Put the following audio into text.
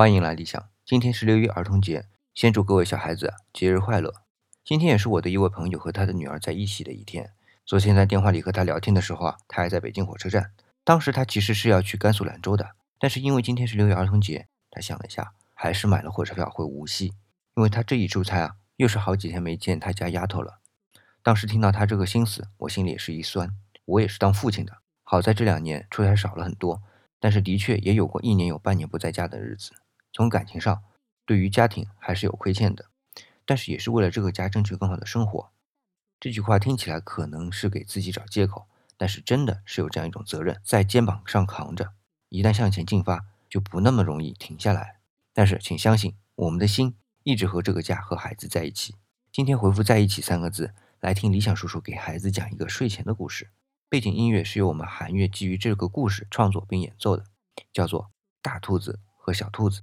欢迎来理想。今天是六一儿童节，先祝各位小孩子节日快乐。今天也是我的一位朋友和他的女儿在一起的一天。昨天在电话里和他聊天的时候啊，他还在北京火车站。当时他其实是要去甘肃兰州的，但是因为今天是六一儿童节，他想了一下，还是买了火车票回无锡。因为他这一出差啊，又是好几天没见他家丫头了。当时听到他这个心思，我心里也是一酸。我也是当父亲的，好在这两年出差少了很多。但是的确也有过一年有半年不在家的日子，从感情上，对于家庭还是有亏欠的，但是也是为了这个家争取更好的生活。这句话听起来可能是给自己找借口，但是真的是有这样一种责任在肩膀上扛着，一旦向前进发，就不那么容易停下来。但是请相信，我们的心一直和这个家和孩子在一起。今天回复在一起三个字，来听理想叔叔给孩子讲一个睡前的故事。背景音乐是由我们韩月基于这个故事创作并演奏的，叫做《大兔子和小兔子》。